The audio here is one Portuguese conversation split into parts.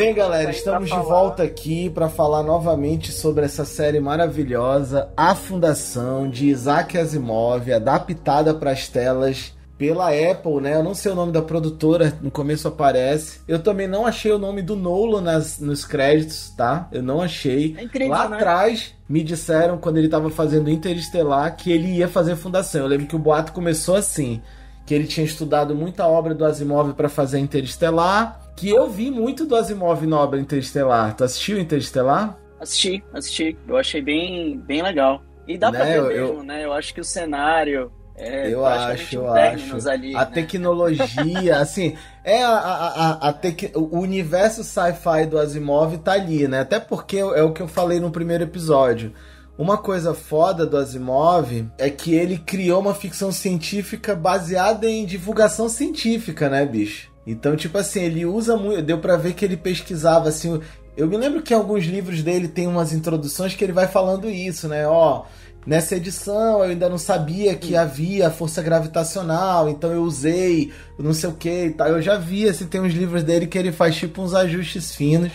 Bem, galera, estamos de volta aqui para falar novamente sobre essa série maravilhosa, A Fundação de Isaac Asimov, adaptada para as telas pela Apple, né? Eu não sei o nome da produtora, no começo aparece. Eu também não achei o nome do Nolan nas, nos créditos, tá? Eu não achei. É incrível, Lá né? atrás me disseram, quando ele tava fazendo Interestelar, que ele ia fazer Fundação. Eu lembro que o boato começou assim. Que ele tinha estudado muita obra do Asimov para fazer Interestelar. Que eu vi muito do Asimov na obra Interestelar. Tu assistiu Interestelar? Assisti, assisti. Eu achei bem, bem legal. E dá pra Né, ver eu- mesmo, eu- né? Eu acho que o cenário. É eu acho, eu acho. Ali, a né? tecnologia, assim, é a, a, a, a tec- o universo sci-fi do Asimov tá ali, né? Até porque é o que eu falei no primeiro episódio. Uma coisa foda do Asimov é que ele criou uma ficção científica baseada em divulgação científica, né, bicho? Então, tipo assim, ele usa muito. Deu pra ver que ele pesquisava, assim. Eu me lembro que em alguns livros dele tem umas introduções que ele vai falando isso, né? Ó, nessa edição eu ainda não sabia que havia força gravitacional, então eu usei não sei o que e tal. Eu já vi, assim, tem uns livros dele que ele faz tipo uns ajustes finos.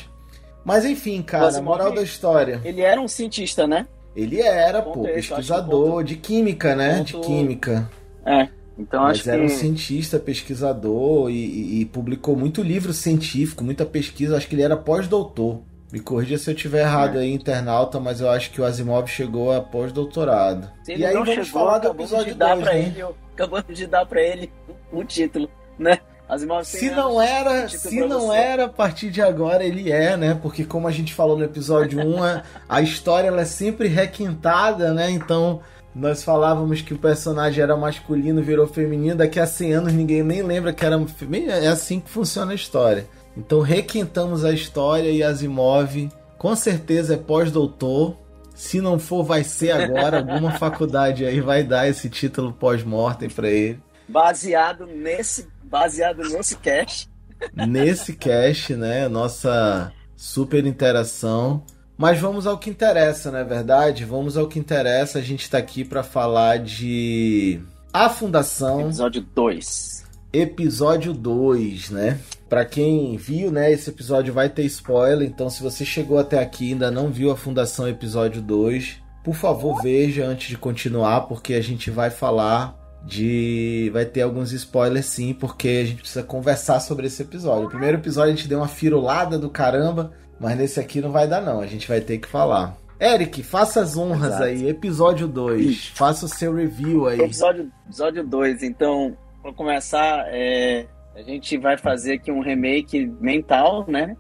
Mas enfim, cara, moral da história. Ele era um cientista, né? Ele era, Ponto pô, pesquisador ponto- de química, né? De química. É. Então Mas acho era que. um cientista, pesquisador e, e- e publicou muito livro científico, muita pesquisa. Acho que ele era pós-doutor. Me corrija se eu tiver errado É. aí, internauta, mas eu acho que o Asimov chegou a pós-doutorado. E aí não vamos chegou, falar do episódio de dar 2, pra né? ele, acabamos de dar pra ele o título, né? Asimov Se 100 não era, se não você. era, a partir de agora ele é, né? Porque como a gente falou no episódio 1, a, a história ela é sempre requintada, né? Então, nós falávamos que o personagem era masculino, virou feminino, daqui a 100 anos ninguém nem lembra que era feminino. É assim que funciona a história. Então, requintamos a história e Asimov, com certeza é pós-doutor. Se não for, vai ser agora. Alguma faculdade aí vai dar esse título pós-mortem pra ele. Baseado nesse, baseado nesse cast. nesse cast, né? Nossa super interação. Mas vamos ao que interessa, não é verdade? Vamos ao que interessa. A gente tá aqui para falar de A Fundação, Episódio 2. episódio 2, né? Pra quem viu, né, esse episódio vai ter spoiler, então se você chegou até aqui e ainda não viu a Fundação episódio 2, por favor, veja antes de continuar, porque a gente vai falar de vai ter alguns spoilers sim, porque a gente precisa conversar sobre esse episódio. O primeiro episódio a gente deu uma firulada do caramba, mas nesse aqui não vai dar não, a gente vai ter que falar. Eric, faça as honras Exato. aí, episódio 2. Faça o seu review aí. Episódio 2, episódio dois. então, para começar, é, a gente vai fazer aqui um remake mental, né?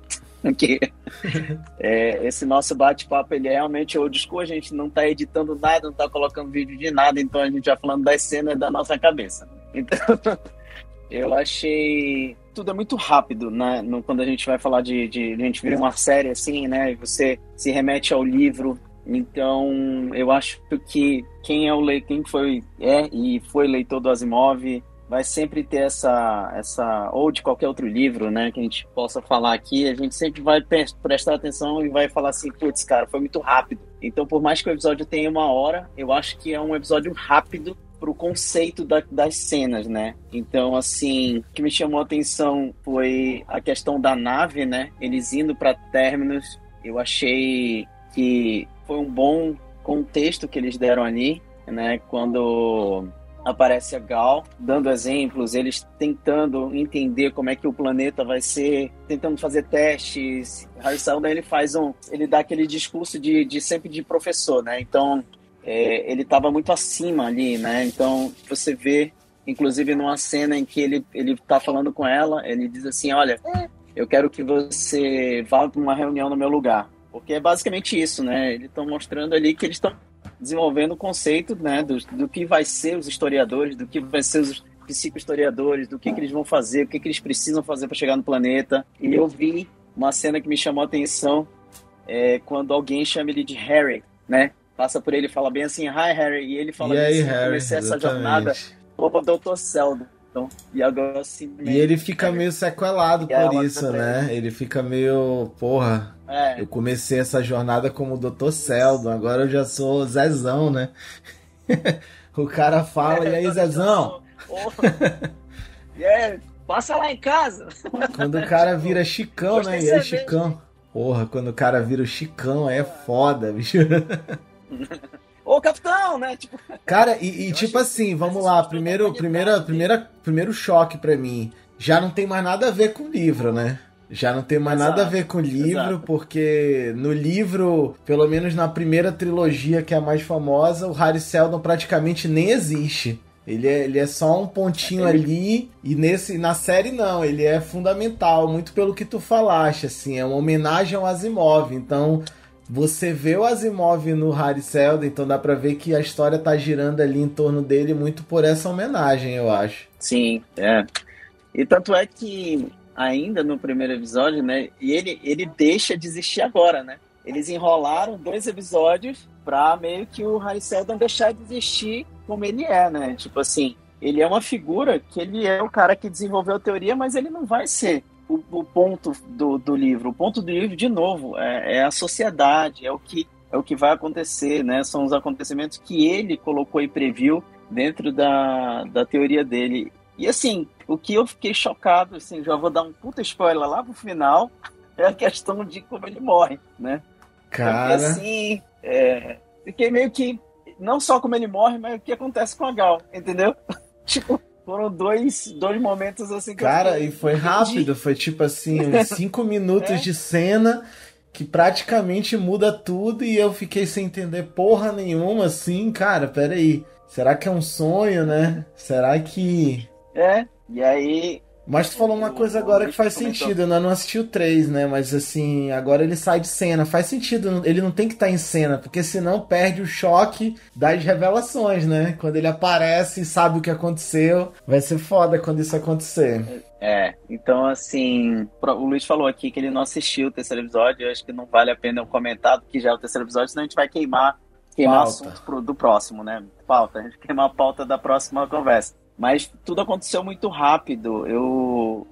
Que é, esse nosso bate-papo ele é realmente old school, a gente não tá editando nada, não tá colocando vídeo de nada, então a gente vai falando das cenas da nossa cabeça. Então, eu achei tudo é muito rápido, né? No- quando a gente vai falar de, de a gente vira uma série assim, né? E você se remete ao livro. Então, eu acho que quem é o quem foi é e foi leitor do Asimov vai sempre ter essa essa ou de qualquer outro livro, né, que a gente possa falar aqui, a gente sempre vai pre- prestar atenção e vai falar assim, putz, cara, foi muito rápido. Então, por mais que o episódio tenha uma hora, eu acho que é um episódio rápido pro conceito da- das cenas, né? Então, assim, o que me chamou a atenção foi a questão da nave, né? Eles indo para Terminus. Eu achei que foi um bom contexto que eles deram ali, né? Quando aparece a Gal dando exemplos, eles tentando entender como é que o planeta vai ser, tentando fazer testes. Harry Seldon, ele faz um, ele dá aquele discurso de, de sempre de professor, né? Então é, ele estava muito acima ali, né? Então você vê, inclusive numa cena em que ele ele tá falando com ela, ele diz assim, olha, eu quero que você vá para uma reunião no meu lugar, porque é basicamente isso, né? Eles estão mostrando ali que eles estão desenvolvendo o conceito, né, do, do que vai ser os historiadores, do que vai ser os psicohistoriadores, do que, que eles vão fazer, o que, que eles precisam fazer para chegar no planeta. E eu vi uma cena que me chamou a atenção é, quando alguém chama ele de Harry, né? Passa por ele e fala bem assim, hi Harry, e ele fala e aí, assim, Harry, comecei essa exatamente. jornada Opa, Dr. Seldon. Então, e agora assim. E ele fica meio sequelado ela por isso, né? Ele fica meio, porra, É, eu comecei essa jornada como Dr. Seldon, agora eu já sou Zezão, né? o cara fala, e aí, Zezão? Oh, é, passa lá em casa. Quando o cara vira Chicão, né? E é Chicão. Porra, quando o cara vira o Chicão, é foda, bicho. Ô, capitão, né? Tipo... Cara, e, e tipo assim, vamos lá, primeiro, primeira, primeira, primeiro choque para mim. Já não tem mais nada a ver com o livro, né? Já não tem mais exato, nada a ver com o livro, exato. porque no livro, pelo menos na primeira trilogia, que é a mais famosa, o Harry Seldon praticamente nem existe. Ele é, ele é só um pontinho ali, e nesse na série não, ele é fundamental, muito pelo que tu falaste, assim, é uma homenagem ao Asimov. Então, você vê o Asimov no Harry Seldon, então dá pra ver que a história tá girando ali em torno dele muito por essa homenagem, eu acho. Sim, é. E tanto é que ainda no primeiro episódio, né? E ele, ele deixa de existir agora, né? Eles enrolaram dois episódios pra meio que o Harry Seldon deixar de existir como ele é, né? Tipo assim, ele é uma figura que ele é o cara que desenvolveu a teoria, mas ele não vai ser o, o ponto do, do livro. O ponto do livro, de novo, é, é a sociedade, é o que é o que vai acontecer, né? São os acontecimentos que ele colocou e previu dentro da, da teoria dele. E assim, o que eu fiquei chocado, assim, já vou dar um puta spoiler lá pro final, é a questão de como ele morre, né? Cara. Porque, assim, é, fiquei meio que. Não só como ele morre, mas o que acontece com a Gal, entendeu? tipo, foram dois, dois momentos assim que Cara, eu e foi rápido, foi tipo assim, uns cinco minutos é? de cena que praticamente muda tudo e eu fiquei sem entender porra nenhuma, assim, cara, peraí. Será que é um sonho, né? Será que. É, e aí. Mas tu falou uma coisa agora que faz sentido, eu não assisti o 3, né? Mas assim, agora ele sai de cena. Faz sentido, ele não tem que estar tá em cena, porque senão perde o choque das revelações, né? Quando ele aparece e sabe o que aconteceu, vai ser foda quando isso acontecer. É, então assim, o Luiz falou aqui que ele não assistiu o terceiro episódio, eu acho que não vale a pena eu comentar que já é o terceiro episódio, senão a gente vai queimar, queimar pauta. assunto pro, do próximo, né? Pauta, a gente queimar a pauta da próxima conversa. Mas tudo aconteceu muito rápido. Eu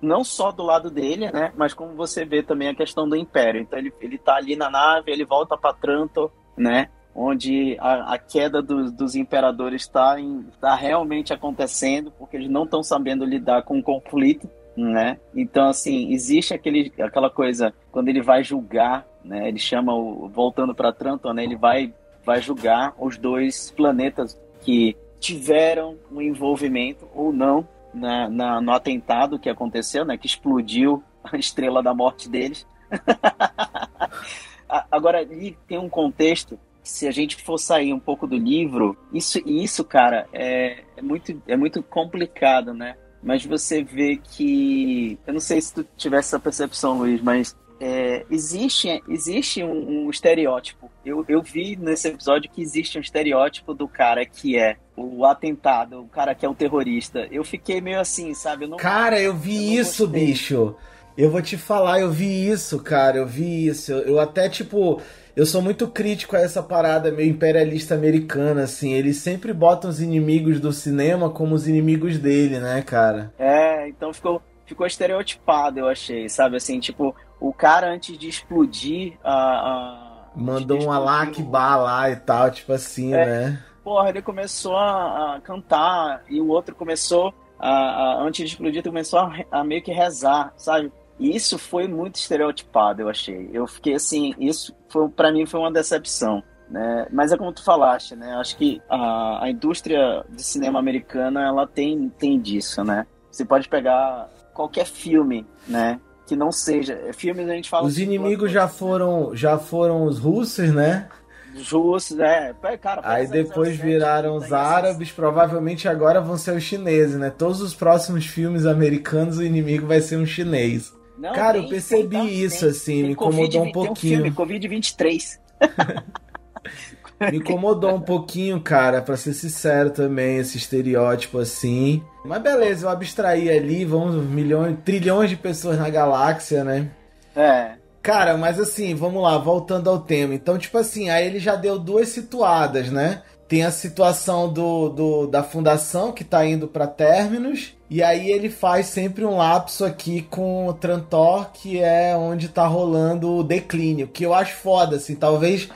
não só do lado dele, né? Mas como você vê também a questão do Império. Então ele, ele tá ali na nave, ele volta para Trantor, né? Onde a, a queda do, dos imperadores está tá realmente acontecendo, porque eles não estão sabendo lidar com o conflito, né? Então, assim, existe aquele, aquela coisa, quando ele vai julgar, né? Ele chama, o, voltando para Trantor, né? Ele vai, vai julgar os dois planetas que tiveram um envolvimento ou não na, na, no atentado que aconteceu, né, que explodiu a estrela da morte deles. Agora, ali tem um contexto, se a gente for sair um pouco do livro, isso, isso cara, é, é, muito, é muito complicado, né? Mas você vê que. Eu não sei se tu tivesse essa percepção, Luiz, mas é, existe, existe um, um, estereótipo. Eu, eu vi nesse episódio que existe um estereótipo do cara que é o atentado, o cara que é o terrorista. Eu fiquei meio assim, sabe? Eu não, cara, eu vi eu isso, gostei. bicho. Eu vou te falar, eu vi isso, cara. Eu vi isso. Eu, eu até, tipo. Eu sou muito crítico a essa parada meio imperialista americana, assim. Eles sempre botam os inimigos do cinema como os inimigos dele, né, cara? É, então ficou, ficou estereotipado, eu achei, sabe? Assim, tipo, o cara antes de explodir a. a Mandou um Alakbar lá e tal, tipo assim, é, né? Porra, ele começou a, a, cantar e o outro começou a, a antes de explodir, começou a, a meio que rezar, sabe? E isso foi muito estereotipado, eu achei. Eu fiquei assim, isso foi para mim foi uma decepção. Né? Mas é como tu falaste, né? Acho que a, a indústria de cinema americana ela tem, tem disso, né? Você pode pegar qualquer filme, né? Que não seja. É, filmes a gente fala. Os inimigos já foram, já foram os russos, né? Os russos, é. Cara, Aí depois viraram os árabes, provavelmente agora vão ser os chineses, né? Todos os próximos filmes americanos, o inimigo vai ser um chinês. Não, cara, tem, eu percebi tem, isso, tem, assim, me incomodou um pouquinho. Tem um filme, Covid-23. Me incomodou um pouquinho, cara, para ser sincero também, esse estereótipo assim. Mas beleza, eu abstraí ali, vamos milhões, trilhões de pessoas na galáxia, né? É. Cara, mas assim, vamos lá, voltando ao tema. Então, tipo assim, aí ele já deu duas situadas, né? Tem a situação do, do da fundação que tá indo para términos. E aí ele faz sempre um lapso aqui com o Trantor, que é onde tá rolando o declínio. Que eu acho foda, assim, talvez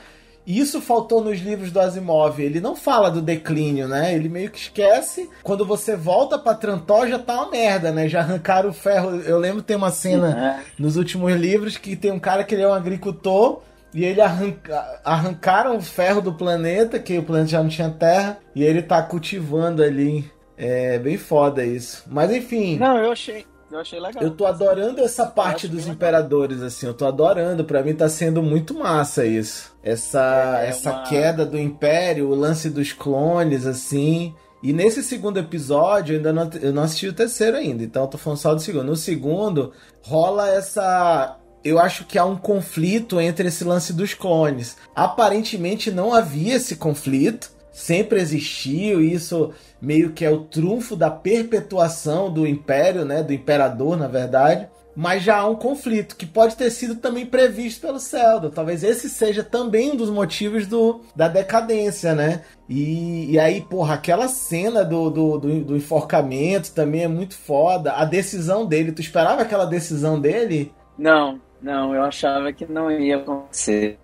E isso faltou nos livros do Asimov. Ele não fala do declínio, né? Ele meio que esquece. Quando você volta pra Trantó, já tá uma merda, né? Já arrancaram o ferro. Eu lembro tem uma cena uhum. nos últimos livros que tem um cara que ele é um agricultor. E ele arranca, arrancaram o ferro do planeta, que o planeta já não tinha terra, e ele tá cultivando ali. É bem foda isso. Mas enfim. Não, eu achei. Eu achei legal. Eu tô adorando essa parte dos imperadores, assim. Eu tô adorando. Para mim tá sendo muito massa isso. Essa, é, é essa uma... queda do império, o lance dos clones, assim. E nesse segundo episódio, eu ainda não, eu não assisti o terceiro ainda, então eu tô falando só do segundo. No segundo, rola essa. Eu acho que há um conflito entre esse lance dos clones. Aparentemente não havia esse conflito, sempre existiu, e isso meio que é o trunfo da perpetuação do império, né, do imperador, na verdade. Mas já há um conflito que pode ter sido também previsto pelo Celdon. Talvez esse seja também um dos motivos do, da decadência, né? E, e aí, porra, aquela cena do, do, do, do enforcamento também é muito foda. A decisão dele, tu esperava aquela decisão dele? Não, não, eu achava que não ia acontecer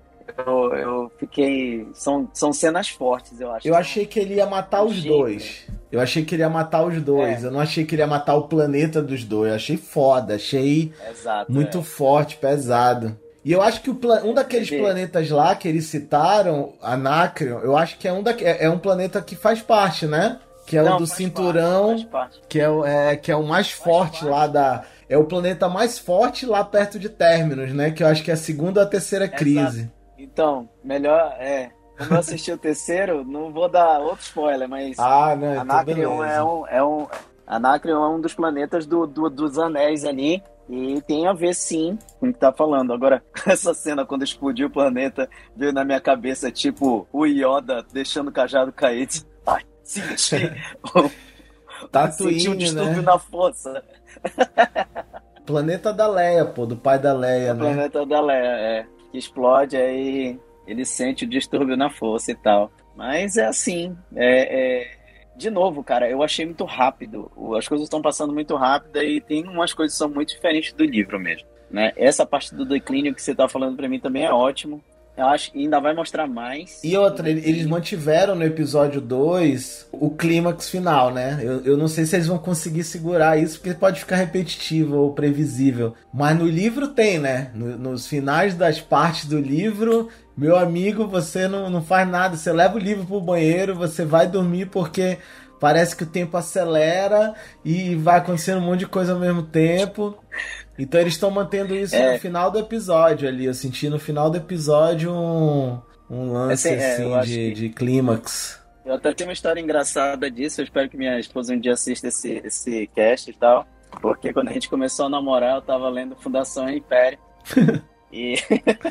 eu, eu fiquei. São, são cenas fortes, eu acho. Eu achei que ele ia matar os dois. Eu achei que ele ia matar os dois. É. Eu não achei que ele ia matar o planeta dos dois. Eu achei foda, achei Exato, muito é. forte, pesado. E eu acho que plan... um daqueles planetas lá que eles citaram, Anacreon, eu acho que é um, da... É, é um planeta que faz parte, né? Que é não, o do cinturão, parte. Que, é, o, é, que é o mais faz forte parte. lá da. É o planeta mais forte lá perto de Terminus, né? Que eu acho que é a segunda ou a terceira crise. Exato. Então, melhor é. Como eu assisti o terceiro, não vou dar outro spoiler, mas. Ah, não, então Anacreon é um, é um. Anacreon é um dos planetas do, do, dos anéis ali. E tem a ver sim com o que tá falando. Agora, essa cena quando explodiu o planeta veio na minha cabeça, tipo, o Yoda deixando o cajado cair. Ai, senti. Tatooine, senti um distúrbio né? na força. Planeta da Leia, pô, do pai da Leia, o né? Planeta da Leia, é que explode, aí ele sente o distúrbio na força e tal. Mas é assim, é, é... de novo, cara, eu achei muito rápido. As coisas estão passando muito rápido e tem umas coisas que são muito diferentes do livro mesmo. Né? Essa parte do declínio que você está falando para mim também é ótimo. Eu acho que ainda vai mostrar mais. E outra, eles mantiveram no episódio 2 o clímax final, né? Eu, eu não sei se eles vão conseguir segurar isso, porque pode ficar repetitivo ou previsível. Mas no livro tem, né? No, nos finais das partes do livro, meu amigo, você não, não faz nada. Você leva o livro pro banheiro, você vai dormir porque parece que o tempo acelera e vai acontecendo um monte de coisa ao mesmo tempo. Então eles estão mantendo isso é. no final do episódio ali. Eu senti no final do episódio um, um lance é, assim, é, de, que... de clímax. Eu até tenho uma história engraçada disso. Eu espero que minha esposa um dia assista esse, esse cast e tal. Porque quando a gente começou a namorar, eu tava lendo Fundação Império. e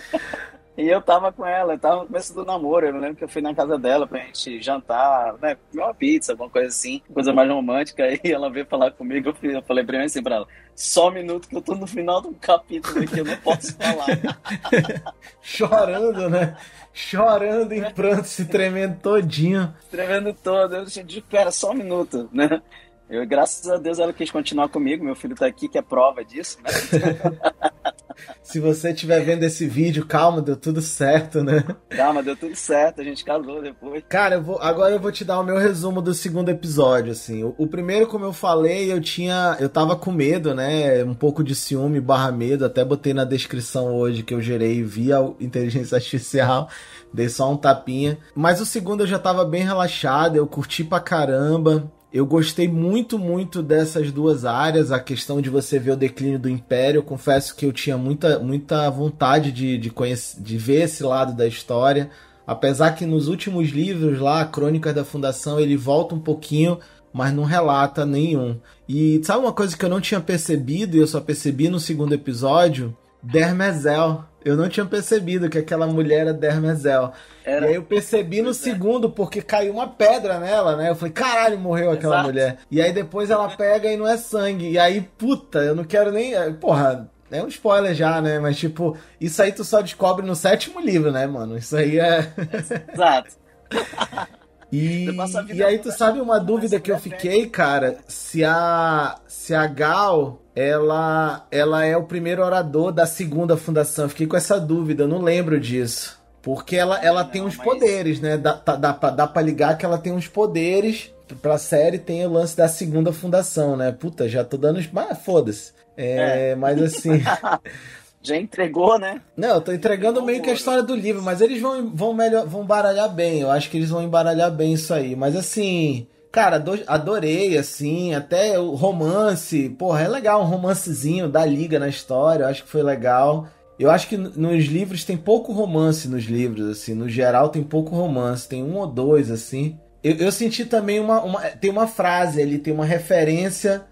E eu tava com ela, eu tava no começo do namoro, eu lembro que eu fui na casa dela pra gente jantar, né, comer uma pizza, alguma coisa assim, coisa mais romântica, aí ela veio falar comigo, eu falei primeiro assim pra ela, só um minuto que eu tô no final do capítulo aqui, eu não posso falar. Chorando, né? Chorando em pranto, se tremendo todinho. Tremendo todo, eu disse, espera só um minuto, né? Eu, graças a Deus, ela quis continuar comigo. Meu filho tá aqui, que é prova disso, né? Se você estiver vendo esse vídeo, calma, deu tudo certo, né? Calma, deu tudo certo, a gente casou depois. Cara, eu vou, agora eu vou te dar o meu resumo do segundo episódio, assim. O, o, primeiro, como eu falei, eu tinha. Eu tava com medo, né? Um pouco de ciúme barra medo. Até botei na descrição hoje que eu gerei via inteligência artificial. Dei só um tapinha. Mas o segundo eu já tava bem relaxado, eu curti pra caramba. Eu gostei muito, muito dessas duas áreas, a questão de você ver o declínio do Império. Eu confesso que eu tinha muita, muita vontade de, de, conhecer, de ver esse lado da história. Apesar que nos últimos livros lá, Crônicas da Fundação, ele volta um pouquinho, mas não relata nenhum. E sabe uma coisa que eu não tinha percebido e eu só percebi no segundo episódio? Dermezel. Eu não tinha percebido que aquela mulher era Dermezel. Era... E aí eu percebi no segundo, porque caiu uma pedra nela, né? Eu falei, caralho, morreu aquela Exato. mulher. E aí depois ela pega e não é sangue. E aí, puta, eu não quero nem. Porra, é um spoiler já, né? Mas, tipo, isso aí tu só descobre no sétimo livro, né, mano? Isso aí é. Exato. E, e aí tu sabe uma dúvida que eu fiquei, cara, se a se a Gal ela ela é o primeiro orador da segunda fundação. Eu fiquei com essa dúvida, eu não lembro disso. Porque ela, ela tem uns mas... poderes, né? Dá, dá, dá, dá pra ligar que ela tem uns poderes. Pra série tem o lance da segunda fundação, né? Puta, já tô dando. Mas foda-se. É, é. Mas assim. já entregou, né? Não, eu tô entregando meio que a história do livro, mas eles vão, vão, melhor, vão baralhar bem. Eu acho que eles vão embaralhar bem isso aí. Mas assim. Cara, adorei, assim, até o romance. Porra, é legal um romancezinho da liga na história. Eu acho que foi legal. Eu acho que nos livros tem pouco romance nos livros, assim. No geral tem pouco romance. Tem um ou dois, assim. Eu, eu senti também uma, uma. Tem uma frase ali, tem uma referência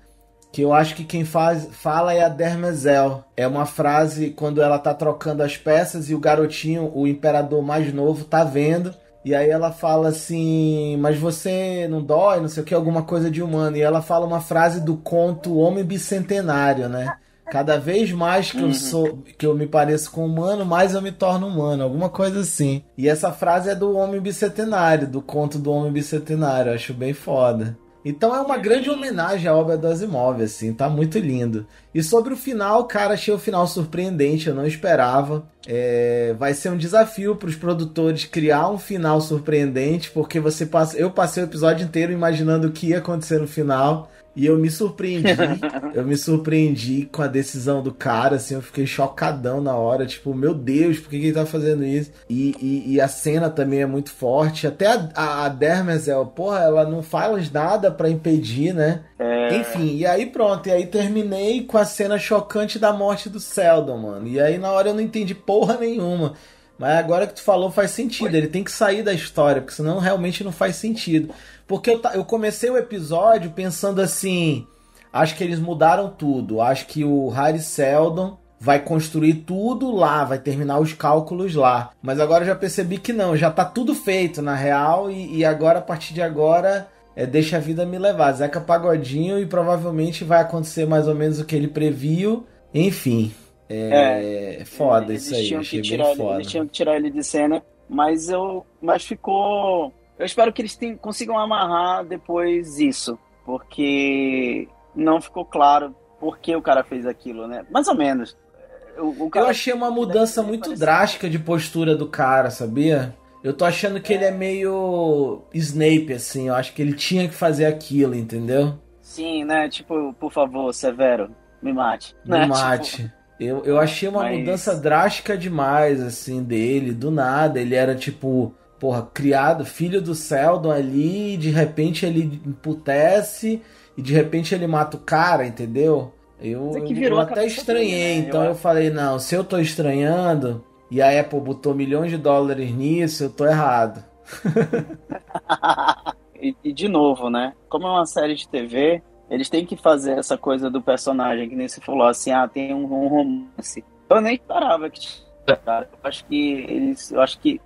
que eu acho que quem faz, fala é a Dermezel. É uma frase quando ela tá trocando as peças e o garotinho, o imperador mais novo, tá vendo. E aí ela fala assim, mas você não dói, não sei o que, alguma coisa de humano. E ela fala uma frase do conto Homem Bicentenário, né? Cada vez mais que eu uhum. sou, que eu me pareço com humano, mais eu me torno humano, alguma coisa assim. E essa frase é do Homem Bicentenário, do conto do Homem Bicentenário, acho bem foda. Então é uma grande homenagem à obra do Asimov, assim, tá muito lindo. E sobre o final, cara, achei o final surpreendente, eu não esperava. É, vai ser um desafio para os produtores criar um final surpreendente, porque você passa, eu passei o episódio inteiro imaginando o que ia acontecer no final. E eu me surpreendi, eu me surpreendi com a decisão do cara, assim, eu fiquei chocadão na hora, tipo, meu Deus, por que, que ele tá fazendo isso? E, e, e, a cena também é muito forte, até a, a, a Dermezel, porra, ela não faz nada para impedir, né? É... Enfim, e aí pronto, e aí terminei com a cena chocante da morte do Seldon, mano. E aí na hora eu não entendi porra nenhuma. Mas agora que tu falou faz sentido, ele tem que sair da história, porque senão realmente não faz sentido. Porque eu, eu comecei o episódio pensando assim: acho que eles mudaram tudo. Acho que o Harry Seldon vai construir tudo lá, vai terminar os cálculos lá. Mas agora eu já percebi que não, já tá tudo feito na real e, e agora, a partir de agora, é, deixa a vida me levar. Zeca Pagodinho e provavelmente vai acontecer mais ou menos o que ele previu. Enfim, é, é foda isso aí, achei bem ele, foda. Eles tinham que tirar ele de cena, mas eu, mas ficou eu espero que eles tenham, consigam amarrar depois isso, porque não ficou claro por que o cara fez aquilo, né? Mais ou menos. O, o eu achei uma mudança muito drástica de postura do cara, sabia? Eu tô achando que é. ele é meio Snape, assim. Eu acho que ele tinha que fazer aquilo, entendeu? Sim, né? Tipo, por favor, Severo, me mate. Me né? mate. Tipo... Eu, eu achei uma Mas... mudança drástica demais, assim, dele. Do nada, ele era tipo porra, criado, filho do Seldon ali, e de repente ele emputece e de repente ele mata o cara, entendeu? Eu, eu até estranhei, né? então eu... eu falei, não, se eu tô estranhando e a Apple botou milhões de dólares nisso, eu tô errado. e, e, de novo, né? Como é uma série de TV, eles têm que fazer essa coisa do personagem, que nem você falou assim, ah, tem um, um romance. Eu nem parava que cara. Eu acho que eles. Eu acho que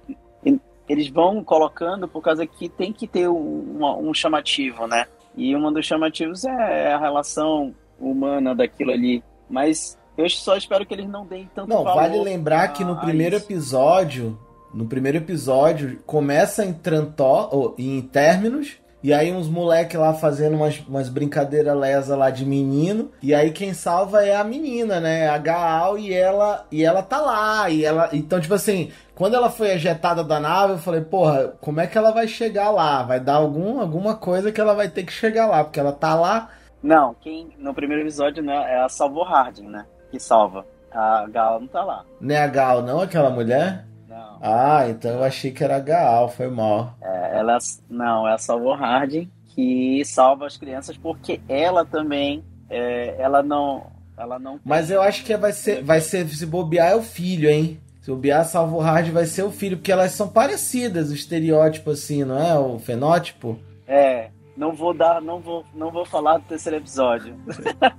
eles vão colocando por causa que tem que ter um, um chamativo, né? E um dos chamativos é a relação humana daquilo ali. Mas eu só espero que eles não deem tanto Não, vale lembrar que no primeiro isso. episódio, no primeiro episódio, começa em Trantó, ou em Términos, e aí uns moleque lá fazendo umas, umas brincadeiras lesa lá de menino. E aí quem salva é a menina, né? A Gaal e ela e ela tá lá. E ela. Então, tipo assim, quando ela foi ejetada da nave, eu falei, porra, como é que ela vai chegar lá? Vai dar algum, alguma coisa que ela vai ter que chegar lá, porque ela tá lá. Não, quem no primeiro episódio né, é a Salvo Harding, né? Que salva. A Gal não tá lá. Não é a Gal, não, aquela mulher? Ah, então eu achei que era Gaal, foi mal. É, ela não, é a Salvo Harding que salva as crianças porque ela também, é, ela não, ela não. Mas eu acho que vai ser, vai ser se bobear é o filho, hein? Se bobear Salvo Hard vai ser o filho, porque elas são parecidas, o estereótipo assim, não é? O fenótipo. É, não vou dar, não vou, não vou falar do terceiro episódio.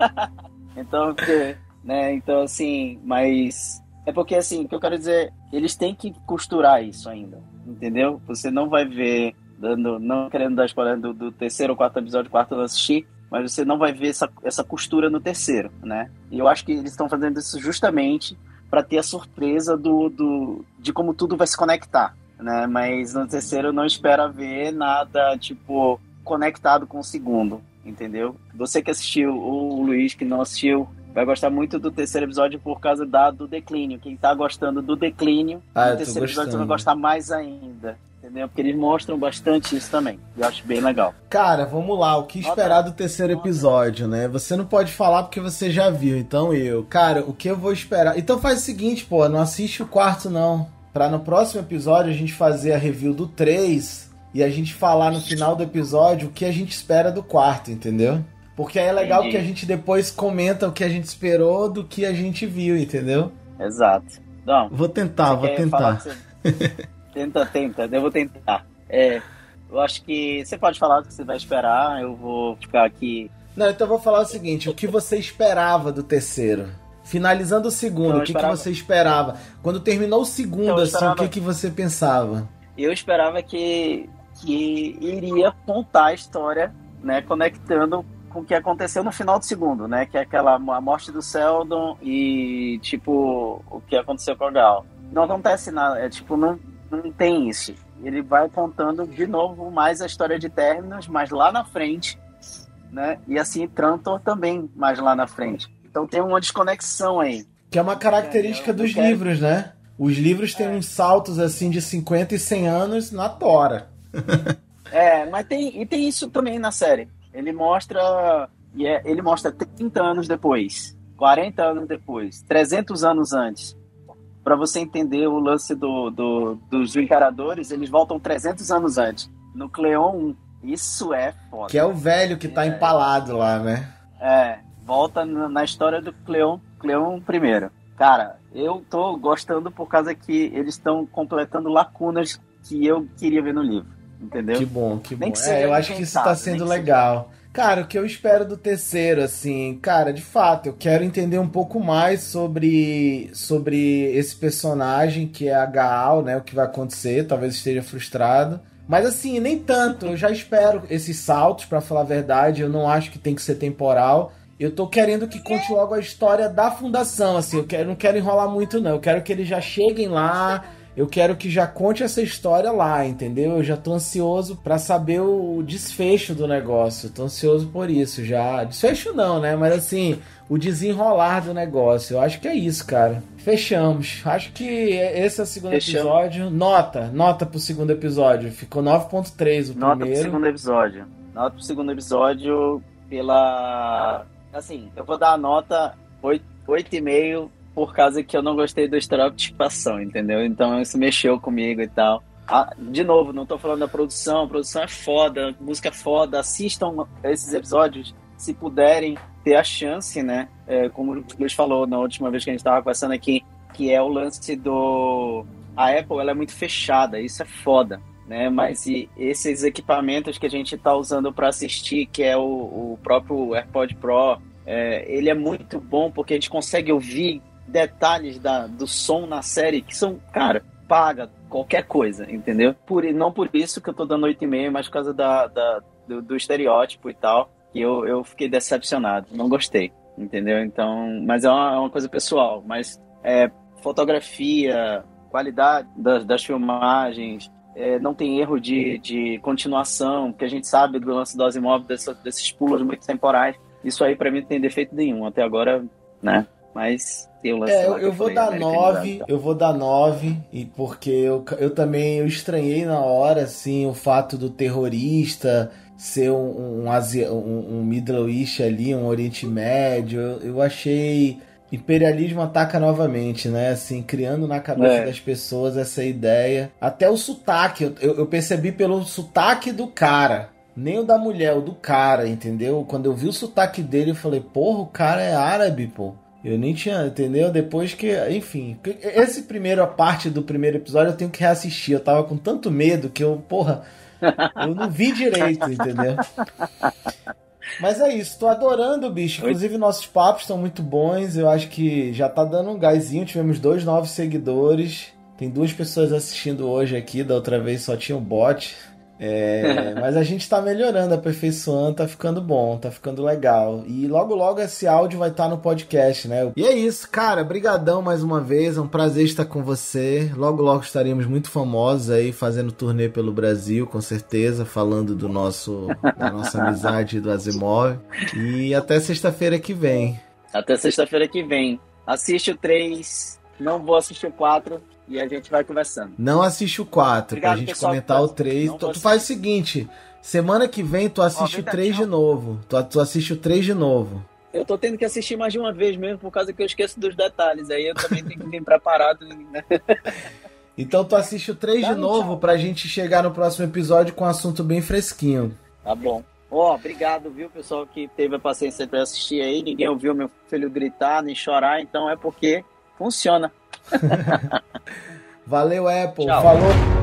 então, porque, né? Então assim, mas é porque, assim, o que eu quero dizer, eles têm que costurar isso ainda, entendeu? Você não vai ver, dando, não querendo dar spoiler do, do terceiro ou quarto episódio, quarto eu assisti, mas você não vai ver essa, essa costura no terceiro, né? E eu acho que eles estão fazendo isso justamente para ter a surpresa do, do, de como tudo vai se conectar, né? Mas no terceiro não espera ver nada, tipo, conectado com o segundo, entendeu? Você que assistiu, o Luiz que não assistiu, vai gostar muito do terceiro episódio por causa da, do declínio. Quem tá gostando do declínio, ah, no terceiro episódio você vai gostar mais ainda. Entendeu? Porque eles mostram bastante isso também. Eu acho bem legal. Cara, vamos lá. O que esperar do terceiro episódio, né? Você não pode falar porque você já viu, então eu. Cara, o que eu vou esperar? Então faz o seguinte, pô, não assiste o quarto, não. Pra no próximo episódio a gente fazer a review do 3 e a gente falar no final do episódio o que a gente espera do quarto, entendeu? Porque aí é legal Entendi. que a gente depois comenta o que a gente esperou do que a gente viu, entendeu? Exato. Não, vou tentar, vou tentar. Você... tenta, tenta, eu vou tentar. É, eu acho que você pode falar o que você vai esperar, eu vou ficar aqui. Não, então eu vou falar o seguinte: o que você esperava do terceiro? Finalizando o segundo, então, o que, que você esperava? Quando terminou o segundo, então, assim, esperava... o que, que você pensava? Eu esperava que, que iria contar a história, né, conectando com o que aconteceu no final do segundo, né? Que é aquela a morte do Seldon e, tipo, o que aconteceu com a Gal. Não acontece nada, é tipo, não, não tem isso. Ele vai contando de novo mais a história de Terminus, mas lá na frente, né? E assim, Trantor também mais lá na frente. Então tem uma desconexão aí. Que é uma característica é, dos quero... livros, né? Os livros têm é. uns saltos assim de 50 e 100 anos na tora. é, mas tem e tem isso também na série. Ele mostra. E é, ele mostra 30 anos depois, 40 anos depois, 300 anos antes. Para você entender o lance do, do, dos encaradores, eles voltam 300 anos antes. No Cleon 1. Isso é foda. Que é o velho que tá é, empalado lá, né? É, volta na história do Cleon, Cleon primeiro. Cara, eu tô gostando por causa que eles estão completando lacunas que eu queria ver no livro entendeu? Que bom, que bom. é, eu acho que isso tá sendo legal. Cara, o que eu espero do terceiro, assim, cara, de fato, eu quero entender um pouco mais sobre, sobre esse personagem que é a Gaal, né? O que vai acontecer, talvez esteja frustrado. Mas assim, nem tanto, eu já espero esses saltos, para falar a verdade, eu não acho que tem que ser temporal. Eu tô querendo que conte logo a história da fundação, assim, eu quero, não quero enrolar muito não, eu quero que eles já cheguem lá eu quero que já conte essa história lá, entendeu? Eu já tô ansioso para saber o desfecho do negócio. tô ansioso por isso já. Desfecho não, né? Mas assim, o desenrolar do negócio. Eu acho que é isso, cara. Fechamos. Acho que esse é o segundo Fechamos. episódio. Nota, nota pro segundo episódio. Ficou 9.3 o nota primeiro. Nota pro segundo episódio. Nota pro segundo episódio pela assim, eu vou dar a nota 8,5 por causa que eu não gostei do estereotipação, entendeu? Então isso mexeu comigo e tal. Ah, de novo, não tô falando da produção, a produção é foda, música é foda, assistam esses episódios se puderem ter a chance, né? É, como o Luiz falou na última vez que a gente tava conversando aqui, que é o lance do. A Apple ela é muito fechada, isso é foda. Né, mas e esses equipamentos que a gente está usando para assistir, que é o, o próprio AirPod Pro, é, ele é muito bom porque a gente consegue ouvir detalhes da, do som na série que são, cara, paga qualquer coisa, entendeu? Por, não por isso que eu tô dando 8,5, mas por causa da, da do, do, estereótipo e tal, que eu, eu fiquei decepcionado, não gostei, entendeu? Então, mas é uma, é uma coisa pessoal, mas é, fotografia, qualidade das, das filmagens, é, não tem erro de, de continuação, porque a gente sabe do lance do desse, desses pulos muito temporais. Isso aí para mim não tem defeito nenhum, até agora, né? Mas eu é, eu, eu vou dar nove, eu vou dar nove, e porque eu, eu também eu estranhei na hora assim o fato do terrorista ser um, um, um, um Middle East ali, um Oriente Médio. Eu, eu achei imperialismo ataca novamente, né? Assim, criando na cabeça é. das pessoas essa ideia. Até o sotaque, eu, eu, percebi pelo sotaque do cara. Nem o da mulher, o do cara, entendeu? Quando eu vi o sotaque dele, eu falei, porra, o cara é árabe, pô. Eu nem tinha, entendeu? Depois que, enfim, esse primeiro a parte do primeiro episódio eu tenho que reassistir. Eu tava com tanto medo que eu, porra, eu não vi direito, entendeu? Mas é isso, tô adorando, bicho. Inclusive, nossos papos estão muito bons. Eu acho que já tá dando um gásinho. Tivemos dois novos seguidores. Tem duas pessoas assistindo hoje aqui. Da outra vez só tinha o um bot. É, mas a gente tá melhorando, aperfeiçoando, tá ficando bom, tá ficando legal. E logo logo esse áudio vai estar tá no podcast, né? E é isso, cara, brigadão mais uma vez, é um prazer estar com você. Logo logo estaremos muito famosos aí, fazendo turnê pelo Brasil, com certeza, falando do nosso da nossa amizade do Asimov. E até sexta-feira que vem. Até sexta-feira que vem. Assiste o 3, não vou assistir o 4 e a gente vai conversando. Não assiste o 4, Obrigado, pra gente comentar o 3. Tu, tu faz o seguinte, semana que vem tu assiste o 3 de novo. Tu, tu assiste o 3 de novo. Eu tô tendo que assistir mais de uma vez mesmo, por causa que eu esqueço dos detalhes. Aí eu também tenho que vir preparado. Né? Então tu assiste o 3 tá de novo tchau. pra gente chegar no próximo episódio com um assunto bem fresquinho. Tá bom. Ó, oh, obrigado, viu, pessoal, que teve a paciência para assistir aí. Ninguém ouviu meu filho gritar nem chorar, então é porque funciona. Valeu, Apple. Tchau. Falou.